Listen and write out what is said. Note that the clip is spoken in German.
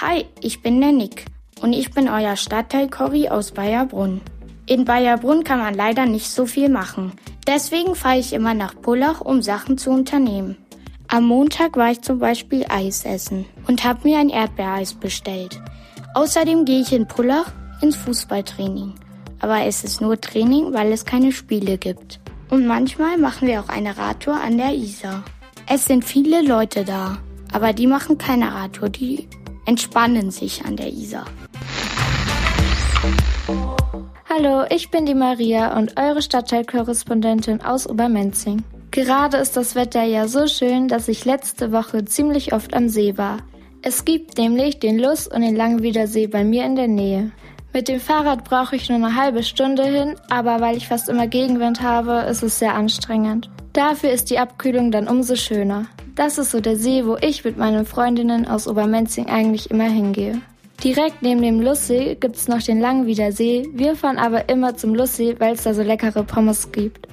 Hi, ich bin der Nick und ich bin euer Stadtteil-Corrie aus Bayerbrunn. In Bayerbrunn kann man leider nicht so viel machen. Deswegen fahre ich immer nach Pullach, um Sachen zu unternehmen. Am Montag war ich zum Beispiel Eis essen und habe mir ein Erdbeereis bestellt. Außerdem gehe ich in Pullach ins Fußballtraining. Aber es ist nur Training, weil es keine Spiele gibt. Und manchmal machen wir auch eine Radtour an der Isar. Es sind viele Leute da, aber die machen keine Radtour, die entspannen sich an der Isar. Hallo, ich bin die Maria und eure Stadtteilkorrespondentin aus Obermenzing. Gerade ist das Wetter ja so schön, dass ich letzte Woche ziemlich oft am See war. Es gibt nämlich den Luss und den Langwiedersee bei mir in der Nähe. Mit dem Fahrrad brauche ich nur eine halbe Stunde hin, aber weil ich fast immer Gegenwind habe, ist es sehr anstrengend. Dafür ist die Abkühlung dann umso schöner. Das ist so der See, wo ich mit meinen Freundinnen aus Obermenzing eigentlich immer hingehe. Direkt neben dem Lusssee gibt's noch den Langwiedersee. Wir fahren aber immer zum Lusssee, weil es da so leckere Pommes gibt.